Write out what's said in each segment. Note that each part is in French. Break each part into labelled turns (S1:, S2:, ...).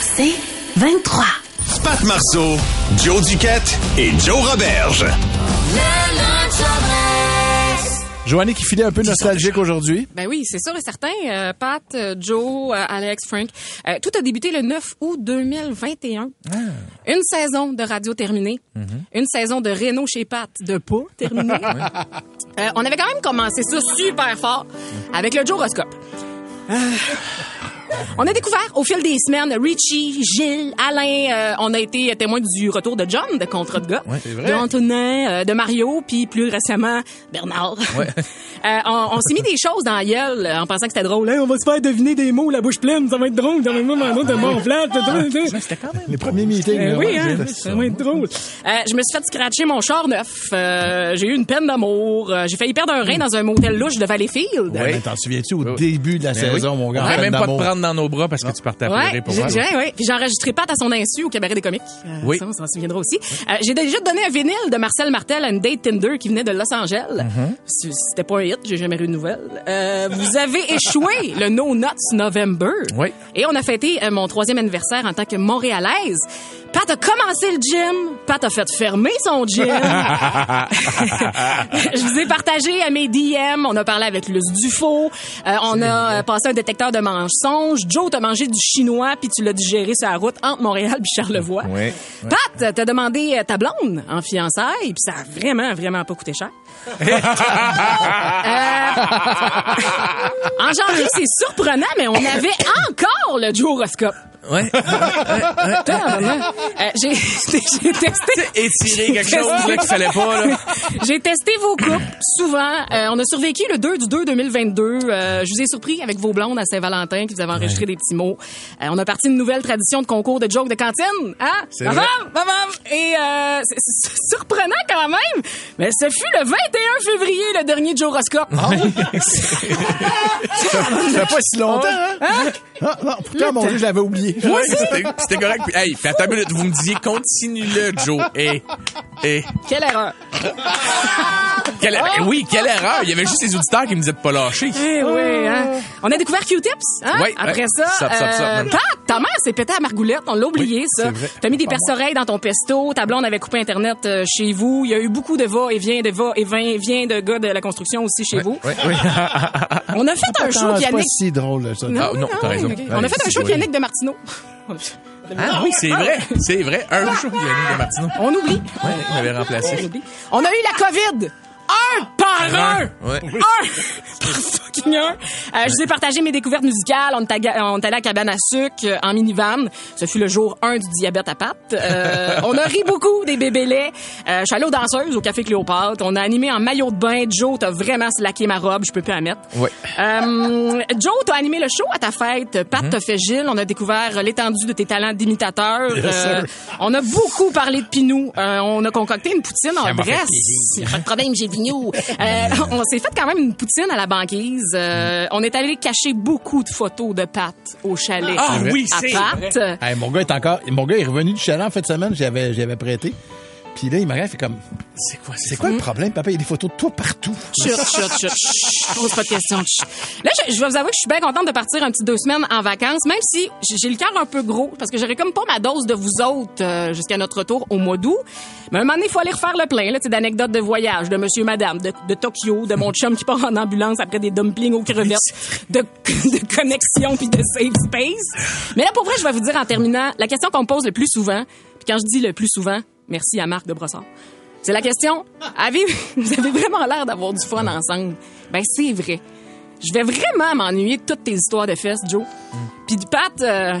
S1: C'est 23.
S2: Pat Marceau, Joe Duquette et Joe Roberge.
S3: Joanny qui filait un peu nostalgique aujourd'hui.
S4: Ben oui, c'est sûr et certain. Euh, Pat, euh, Joe, euh, Alex, Frank. Euh, tout a débuté le 9 août 2021. Une saison de radio terminée. Une saison de Renault chez Pat de pas terminée? Euh, on avait quand même commencé ça super fort avec le Joe Horoscope. On a découvert au fil des semaines Richie, Gilles, Alain. euh, on a été témoin du retour de John, de Contre de gars, de Antonin, euh, de Mario, puis plus récemment Bernard. Euh, on on s'est mis des choses dans la gueule euh, en pensant que c'était drôle. Hey, on va se faire deviner des mots, la bouche pleine, ça va être drôle. Dans le moment, un autre de mon flat.
S3: Les premiers meetings.
S4: Euh,
S3: là,
S4: oui,
S3: ouais,
S4: hein,
S3: c'est-
S4: ça va être drôle. Euh, je me suis fait scratcher mon char neuf. Euh, j'ai eu une peine d'amour. Euh, j'ai failli perdre un rein dans un motel louche de Valleyfield.
S3: Ouais, mais T'en souviens-tu au début de la
S5: Ben oui.
S3: saison, mon gars?
S5: On
S3: en
S5: pourrait
S3: peine
S5: même pas te
S3: d'amour?
S5: prendre dans nos bras parce que tu partais à
S4: Ouais,
S5: pleurer pour moi.
S4: j'ai- ouais. Puis j'ai enregistré Pat à son insu au cabaret des comiques. Euh,
S5: Oui.
S4: Ça, on s'en souviendra aussi. Euh, j'ai déjà donné un vinyle de Marcel Martel à une date Tinder qui venait de Los Angeles.
S5: Mm-hmm.
S4: C- C'était pas un hit, j'ai jamais eu de nouvelles. Euh, vous avez échoué le No Nuts November.
S5: Oui.
S4: Et on a fêté euh, mon troisième anniversaire en tant que Montréalaise. Pat a commencé le gym. Pat a fait fermer son gym. Je vous ai partagé à mes DM. On a parlé avec Luce Dufaux. Euh, on a euh, passé un détecteur de mensonges. Joe, t'as mangé du chinois puis tu l'as digéré sur la route entre Montréal puis Charlevoix.
S5: Oui.
S4: Pat, t'as demandé euh, ta blonde en fiançailles puis ça a vraiment, vraiment pas coûté cher. Euh, en janvier, c'est surprenant, mais on avait encore le Joe Horoscope.
S5: Ouais.
S4: Euh, j'ai j'ai testé.
S5: Étirer quelque chose là, qu'il fallait pas, là.
S4: J'ai testé vos couples souvent. Euh, on a survécu le 2 du 2 2022. Euh, je vous ai surpris avec vos blondes à Saint-Valentin qui vous avez enregistré des petits mots. Euh, on a parti une nouvelle tradition de concours de jokes de cantine. Hein?
S5: C'est
S4: Bam,
S5: vrai.
S4: Et euh, c'est- c'est surprenant quand même. Mais ce fut le 21 février le dernier Joe Horoscope.
S3: Ça fait pas si longtemps, hein? Ah, non, pourtant, mon Dieu, je l'avais oublié.
S5: Ouais, c'était c'était correct. Puis, hey, puis attends une minute, vous me disiez continue-le, Joe. Et, et,
S4: Quelle erreur.
S5: Quelle, eh oui, quelle erreur. Il y avait juste les auditeurs qui me disaient de pas lâcher.
S4: Eh oui, hein? On a découvert Q-Tips, hein?
S5: Ouais,
S4: Après
S5: ouais.
S4: ça,
S5: Stop, stop, stop,
S4: euh, ta mère s'est pétée à Margoulette, on l'a oublié,
S5: Oui,
S4: ça. T'as mis des perce-oreilles dans ton pesto, ta blonde avait coupé Internet euh, chez vous, il y a eu beaucoup de va-et-vient, de va-et-vient de gars de la construction aussi chez vous.
S5: Oui.
S4: On a fait un show
S3: Attends, c'est pas
S4: Yannick...
S3: si drôle, ça.
S5: Ah, non, t'as raison.
S4: On a fait un show. Yannick de Martineau.
S5: Ah oui, c'est vrai. C'est vrai. Un show, Yannick de Martineau.
S4: On oublie.
S5: Ouais, il m'avait remplacé.
S4: On oublie. On a eu la COVID. Un par un.
S5: Ouais.
S4: Un par fucking un. Euh, je vous ai partagé mes découvertes musicales. On est, allé à Cabane à sucre euh, en minivan. Ce fut le jour 1 du diabète à pattes. Euh, on a ri beaucoup des bébés laits. Euh, je suis allée aux danseuses au Café Cléopâtre. On a animé en maillot de bain. Joe, t'as vraiment slacké ma robe. Je peux plus la mettre.
S5: Ouais.
S4: Joe, t'as animé le show à ta fête. Pat, t'as fait Gilles. On a découvert l'étendue de tes talents d'imitateur. On a beaucoup parlé de Pinou. On a concocté une poutine en Bresse.
S5: plaisir.
S4: Pas de problème, j'ai Euh, on s'est fait quand même une poutine à la banquise. Euh, on est allé cacher beaucoup de photos de Pat au chalet.
S5: Ah oui, c'est.
S3: Hey, mon gars est encore, mon gars est revenu du chalet en fin de semaine, j'avais, j'avais prêté. Puis là, il m'a fait comme,
S5: C'est quoi,
S3: c'est quoi le problème, papa? Il y a des photos de toi partout.
S4: Chut, chut, chut, chut. Pose pas de questions. Là, je, je vais vous avouer que je suis bien contente de partir un petit deux semaines en vacances, même si j'ai le cœur un peu gros, parce que j'aurais comme pas ma dose de vous autres euh, jusqu'à notre retour au mois d'août. Mais à un moment donné, il faut aller refaire le plein, là, d'anecdotes de voyage, de monsieur, madame, de, de Tokyo, de mon chum qui part en ambulance après des dumplings aux crevettes, de, de connexion puis de safe space. Mais là, pour vrai, je vais vous dire en terminant, la question qu'on me pose le plus souvent, puis quand je dis le plus souvent, merci à Marc de Brossard. C'est la question. Avez, vous avez vraiment l'air d'avoir du fun ensemble? Ben, c'est vrai. Je vais vraiment m'ennuyer de toutes tes histoires de fesses, Joe. Puis du Pat, euh,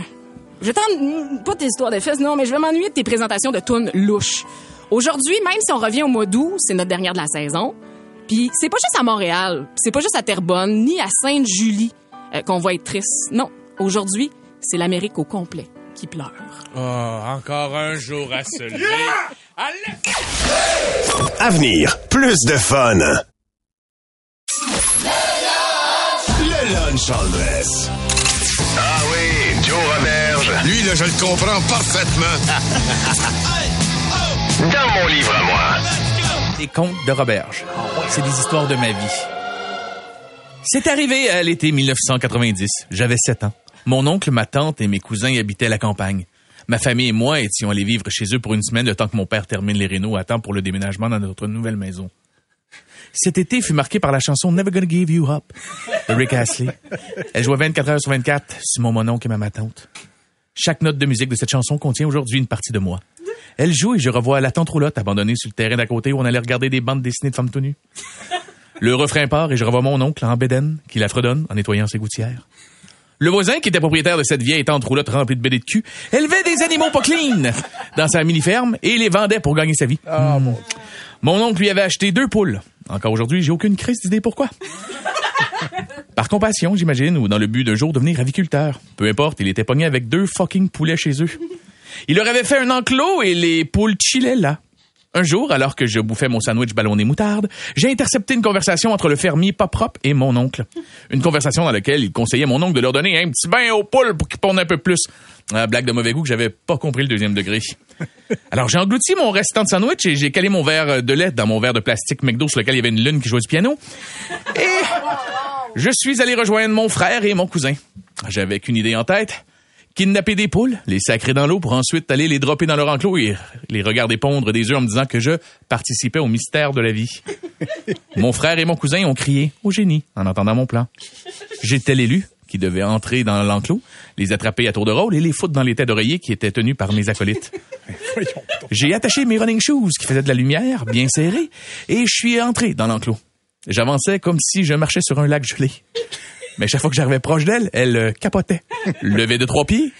S4: je vais t'en... Pas tes histoires de fesses, non, mais je vais m'ennuyer de tes présentations de tunes louches. Aujourd'hui, même si on revient au mois d'août, c'est notre dernière de la saison. Puis c'est pas juste à Montréal, c'est pas juste à Terrebonne, ni à Sainte-Julie euh, qu'on va être triste. Non, aujourd'hui, c'est l'Amérique au complet qui pleure.
S5: Oh, encore un jour à se lever. Allez!
S2: Avenir, plus de fun. Le lunch en dress. Ah oui, Joe Roberge.
S6: Lui, là, je le comprends parfaitement.
S2: Dans mon livre à moi.
S5: Des contes de Roberge. C'est des histoires de ma vie. C'est arrivé à l'été 1990. J'avais 7 ans. Mon oncle, ma tante et mes cousins habitaient la campagne. Ma famille et moi étions allés vivre chez eux pour une semaine le temps que mon père termine les rénaux à temps pour le déménagement dans notre nouvelle maison. Cet été fut marqué par la chanson Never Gonna Give You Up de Rick Astley. Elle jouait 24 heures sur 24 sur mon mononcle et ma tante. Chaque note de musique de cette chanson contient aujourd'hui une partie de moi. Elle joue et je revois la tante roulotte abandonnée sur le terrain d'à côté où on allait regarder des bandes dessinées de femmes tenues. Le refrain part et je revois mon oncle en bédaine qui la fredonne en nettoyant ses gouttières. Le voisin, qui était propriétaire de cette vieille tente roulotte remplie de BD de cul, élevait des animaux pas clean dans sa mini-ferme et les vendait pour gagner sa vie. Hmm. Mon oncle lui avait acheté deux poules. Encore aujourd'hui, j'ai aucune crise d'idée pourquoi. Par compassion, j'imagine, ou dans le but d'un jour devenir aviculteur. Peu importe, il était pogné avec deux fucking poulets chez eux. Il leur avait fait un enclos et les poules chillaient là. Un jour, alors que je bouffais mon sandwich ballonné moutarde, j'ai intercepté une conversation entre le fermier pas propre et mon oncle. Une conversation dans laquelle il conseillait mon oncle de leur donner un petit bain aux poules pour qu'ils pondent un peu plus. Ah, blague de mauvais goût que j'avais pas compris le deuxième degré. Alors j'ai englouti mon restant de sandwich et j'ai calé mon verre de lait dans mon verre de plastique McDo sur lequel il y avait une lune qui jouait du piano. Et je suis allé rejoindre mon frère et mon cousin. J'avais qu'une idée en tête kidnapper des poules, les sacrer dans l'eau pour ensuite aller les dropper dans leur enclos et les regarder pondre des œufs en me disant que je participais au mystère de la vie. mon frère et mon cousin ont crié au génie en entendant mon plan. J'étais l'élu qui devait entrer dans l'enclos, les attraper à tour de rôle et les foutre dans les têtes d'oreiller qui étaient tenus par mes acolytes. J'ai attaché mes running shoes qui faisaient de la lumière, bien serrés, et je suis entré dans l'enclos. J'avançais comme si je marchais sur un lac gelé. Mais chaque fois que j'arrivais proche d'elle, elle euh, capotait. Levait de trois pieds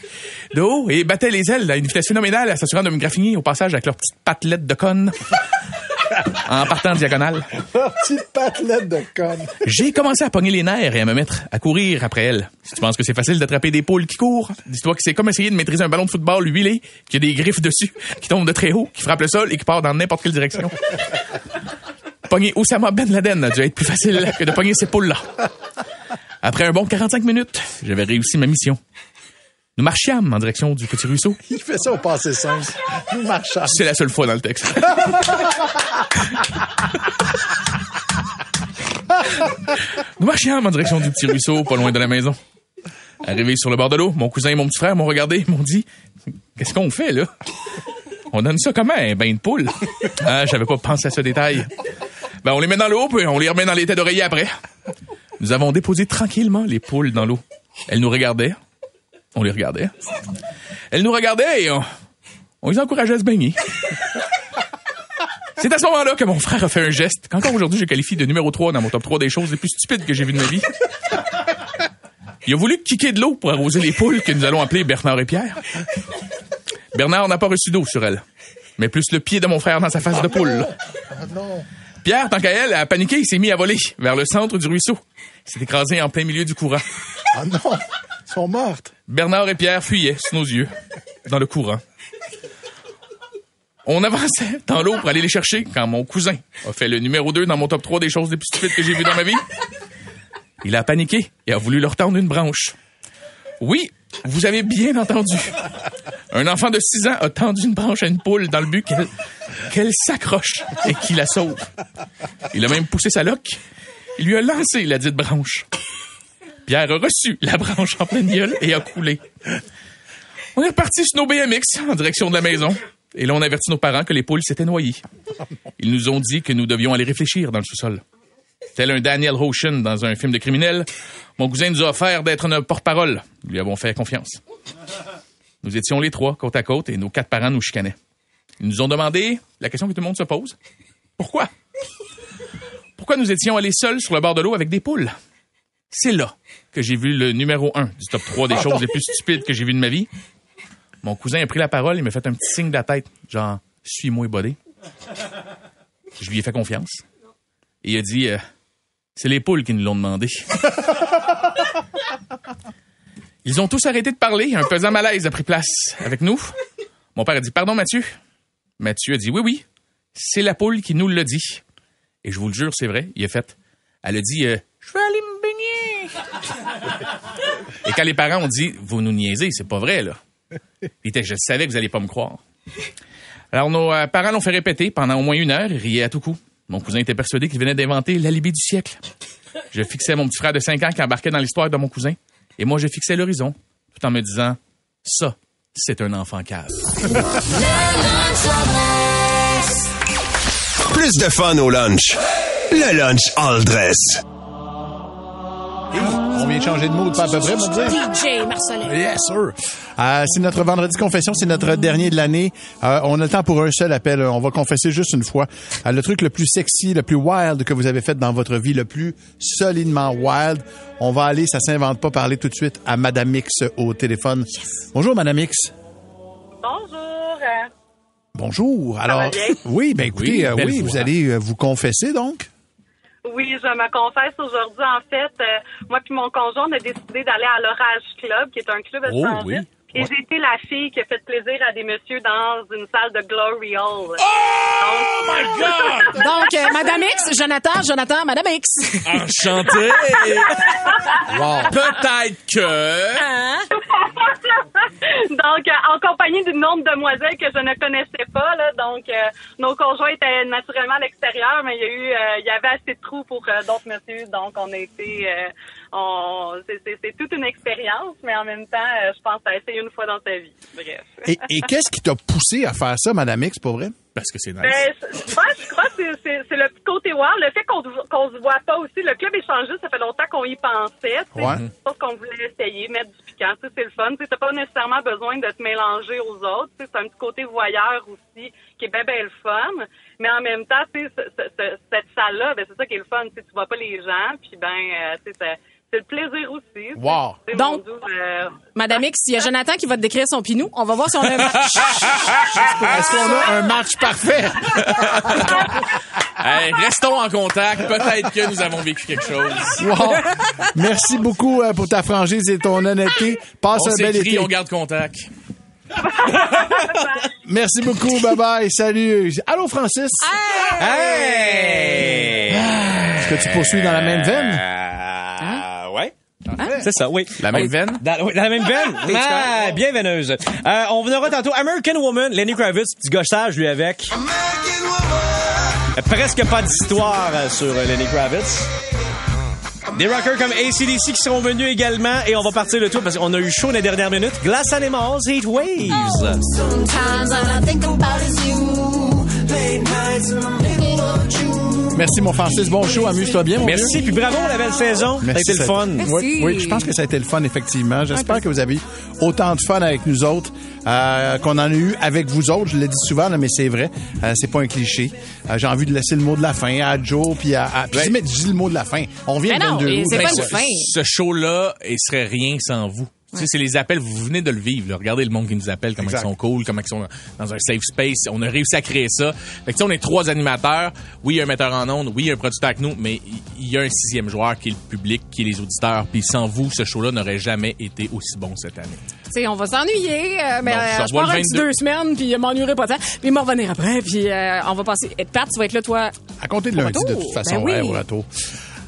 S5: de haut et battait les ailes à une vitesse phénoménale, s'assurant de me graffiner au passage avec leurs petites patelettes de conne. en partant en diagonale.
S3: Petite patelette de conne.
S5: J'ai commencé à pogner les nerfs et à me mettre à courir après elle. Si tu penses que c'est facile d'attraper des poules qui courent, dis-toi que c'est comme essayer de maîtriser un ballon de football huilé, qui a des griffes dessus, qui tombe de très haut, qui frappe le sol et qui part dans n'importe quelle direction. Pogner Oussama Ben Laden a dû être plus facile que de pogner ces poules-là. Après un bon 45 minutes, j'avais réussi ma mission. Nous marchiâmes en direction du petit ruisseau.
S3: Il fait ça au passé simple. Nous marchâmes.
S5: C'est la seule fois dans le texte. Nous marchiâmes en direction du petit ruisseau, pas loin de la maison. Arrivé sur le bord de l'eau, mon cousin et mon petit frère m'ont regardé, m'ont dit Qu'est-ce qu'on fait là? On donne ça comment un bain de poule Ah, j'avais pas pensé à ce détail. Ben, on les met dans l'eau, puis on les remet dans les têtes d'oreiller après. Nous avons déposé tranquillement les poules dans l'eau. Elles nous regardaient. On les regardait. Elles nous regardaient et on, les encourageait à se baigner. C'est à ce moment-là que mon frère a fait un geste qu'encore aujourd'hui je qualifie de numéro 3 dans mon top 3 des choses les plus stupides que j'ai vues de ma vie. Il a voulu kicker de l'eau pour arroser les poules que nous allons appeler Bernard et Pierre. Bernard n'a pas reçu d'eau sur elle, mais plus le pied de mon frère dans sa face de poule. Pierre, tant qu'à elle, a paniqué, il s'est mis à voler vers le centre du ruisseau. Il s'est écrasé en plein milieu du courant.
S3: Ah non, ils sont mortes.
S5: Bernard et Pierre fuyaient sous nos yeux, dans le courant. On avançait dans l'eau pour aller les chercher quand mon cousin a fait le numéro 2 dans mon top 3 des choses les plus stupides que j'ai vues dans ma vie. Il a paniqué et a voulu leur tendre une branche. Oui, vous avez bien entendu. Un enfant de 6 ans a tendu une branche à une poule dans le but qu'elle qu'elle s'accroche et qu'il la sauve. Il a même poussé sa loque. Il lui a lancé la dite branche. Pierre a reçu la branche en pleine gueule et a coulé. On est reparti sur nos BMX en direction de la maison. Et là, on a averti nos parents que les poules s'étaient noyées. Ils nous ont dit que nous devions aller réfléchir dans le sous-sol. Tel un Daniel Ocean dans un film de criminel, mon cousin nous a offert d'être notre porte-parole. Nous lui avons fait confiance. Nous étions les trois, côte à côte, et nos quatre parents nous chicanaient. Ils nous ont demandé la question que tout le monde se pose. Pourquoi? Pourquoi nous étions allés seuls sur le bord de l'eau avec des poules? C'est là que j'ai vu le numéro un du top 3 des choses les plus stupides que j'ai vues de ma vie. Mon cousin a pris la parole et m'a fait un petit signe de la tête, genre, suis-moi, bodé. Je lui ai fait confiance. Et il a dit, euh, c'est les poules qui nous l'ont demandé. Ils ont tous arrêté de parler. Un pesant malaise a pris place avec nous. Mon père a dit, pardon, Mathieu. Mathieu a dit, oui, oui, c'est la poule qui nous l'a dit. Et je vous le jure, c'est vrai. Il a fait, elle a dit, euh, je vais aller me baigner. Et quand les parents ont dit, vous nous niaisez, c'est pas vrai, là. Il était, je savais que vous alliez pas me croire. Alors, nos euh, parents l'ont fait répéter pendant au moins une heure. Ils riaient à tout coup. Mon cousin était persuadé qu'il venait d'inventer l'alibi du siècle. Je fixais mon petit frère de 5 ans qui embarquait dans l'histoire de mon cousin. Et moi, je fixais l'horizon. tout en me disant, ça, c'est un enfant cave.
S2: Plus de fun au lunch. Le lunch all dress.
S3: On vient de changer de mot, pas à peu près, me dire.
S4: DJ Marcelin.
S3: Yes, sir. Euh, c'est notre vendredi confession, c'est notre dernier de l'année. Euh, on a le temps pour un seul appel. On va confesser juste une fois. Euh, le truc le plus sexy, le plus wild que vous avez fait dans votre vie, le plus solidement wild. On va aller, ça s'invente pas, parler tout de suite à Madame X au téléphone. Bonjour, Madame X.
S7: Bonjour.
S3: Bonjour. Alors,
S7: va bien?
S3: oui, ben écoutez,
S5: Oui,
S3: euh, vous allez euh, vous confesser donc?
S7: Oui, je me confesse aujourd'hui. En fait, euh, moi puis mon conjoint, on a décidé d'aller à l'Orage Club, qui est un club
S5: Oh,
S7: étranger.
S5: oui.
S7: Et j'ai été la fille qui a fait plaisir à des messieurs dans une salle de Glory Hall.
S5: Oh my God!
S4: Donc, euh, Madame X, Jonathan, Jonathan, Madame X.
S5: Enchanté!
S3: Wow.
S5: Peut-être que...
S4: Hein?
S7: donc, euh, en compagnie d'une nombre de demoiselles que je ne connaissais pas, là, donc euh, nos conjoints étaient naturellement à l'extérieur, mais il y a eu, euh, il y avait assez de trous pour euh, d'autres messieurs, donc on a été, euh, c'est, toute une expérience, mais en même temps, euh, je pense à essayer une fois dans ta vie. Bref.
S3: Et, et qu'est-ce qui t'a poussé à faire ça, Madame X, pour vrai?
S5: Parce que c'est nice.
S7: Ben, moi, je crois que c'est- le petit côté wow. Le fait qu'on qu'on se voit pas aussi. Le club échangiste, ça fait longtemps qu'on y pensait.
S3: Ouais.
S7: Je pense qu'on voulait essayer, mettre du piquant. C'est le fun. Tu sais, T'as pas nécessairement besoin de te mélanger aux autres. tu sais, C'est un petit côté voyeur aussi qui est bien, bien le fun. Mais en même temps, tu sais, ce- ce- ce- cette salle-là, ben, c'est ça qui est le fun. Tu sais, tu vois pas les gens. Puis ben, euh, tu sais, c'est le plaisir aussi.
S3: Wow.
S4: Donc-
S7: euh,
S4: Madame X, il y a Jonathan qui va te décrire son pinou. On va voir si on a un match.
S3: Est-ce qu'on a un match parfait?
S5: Hey, restons en contact. Peut-être que nous avons vécu quelque chose.
S3: Wow. Merci beaucoup euh, pour ta franchise et ton honnêteté. Passe
S5: On
S3: un bel été.
S5: on garde contact.
S3: Merci beaucoup. Bye bye. Salut. Allô, Francis?
S8: Hey!
S3: Est-ce que tu poursuis dans la même veine?
S8: C'est ça, oui.
S5: La même veine?
S8: Dans, oui, dans la même veine? Ah, bien veineuse. Euh, on venera tantôt. American Woman, Lenny Kravitz, petit gossage, lui, avec. Euh, Presque pas d'histoire euh, sur euh, Lenny Kravitz. Des rockers comme ACDC qui seront venus également et on va partir le tour parce qu'on a eu chaud dans les dernières minutes. Glass Animals, Heat Waves.
S1: Sometimes
S3: Merci, mon Francis. Bon show. Amuse-toi bien, mon vieux.
S8: Merci, puis bravo la belle saison. Ça a été le fun.
S3: Oui, oui, je pense que ça a été le fun, effectivement. J'espère que vous avez eu autant de fun avec nous autres euh, qu'on en a eu avec vous autres. Je le dis souvent, là, mais c'est vrai. Euh, c'est pas un cliché. Euh, J'ai envie de laisser le mot de la fin à Joe, puis à... à puis
S5: Ouais.
S3: dis, mais dis le mot de la fin. On vient
S4: non,
S3: 22
S4: et
S3: août.
S4: c'est
S3: Ben,
S4: pas
S3: ça-
S4: une fin.
S5: Ce show-là, il serait rien sans vous. Tu sais, c'est les appels, vous venez de le vivre. là. Regardez le monde qui nous appelle, comment
S3: Exact.
S5: ils sont cool, comment ils sont dans un safe space. On a réussi à créer ça. Fait que, tu sais, on est trois animateurs. Oui, il y a un metteur en ondes, oui, il y a un producteur avec nous, mais il- y a un sixième joueur qui est le public, qui est les auditeurs. Puis sans vous, ce show-là n'aurait jamais été aussi bon cette année.
S4: Tu sais, on va s'ennuyer, euh, mais
S5: Bon,
S4: euh,
S5: je
S4: pars un petit
S5: 22.
S4: deux semaines, puis je m'ennuierai pas tant, puis me revenir après, puis euh, on va passer. Et Pat, tu vas être là, toi.
S3: À compter de lundi, de toute façon,
S4: Ben oui.
S3: ouais, au retour.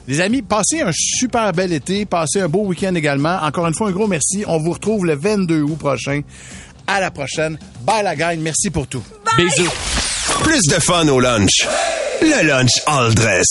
S3: Les amis, passez un super bel été, passez un beau week-end également. Encore une fois, un gros merci. On vous retrouve le 22 août prochain. À la prochaine. Bye la gang. Merci pour tout.
S5: Bisous.
S2: Plus de fun au lunch. Le lunch all dress.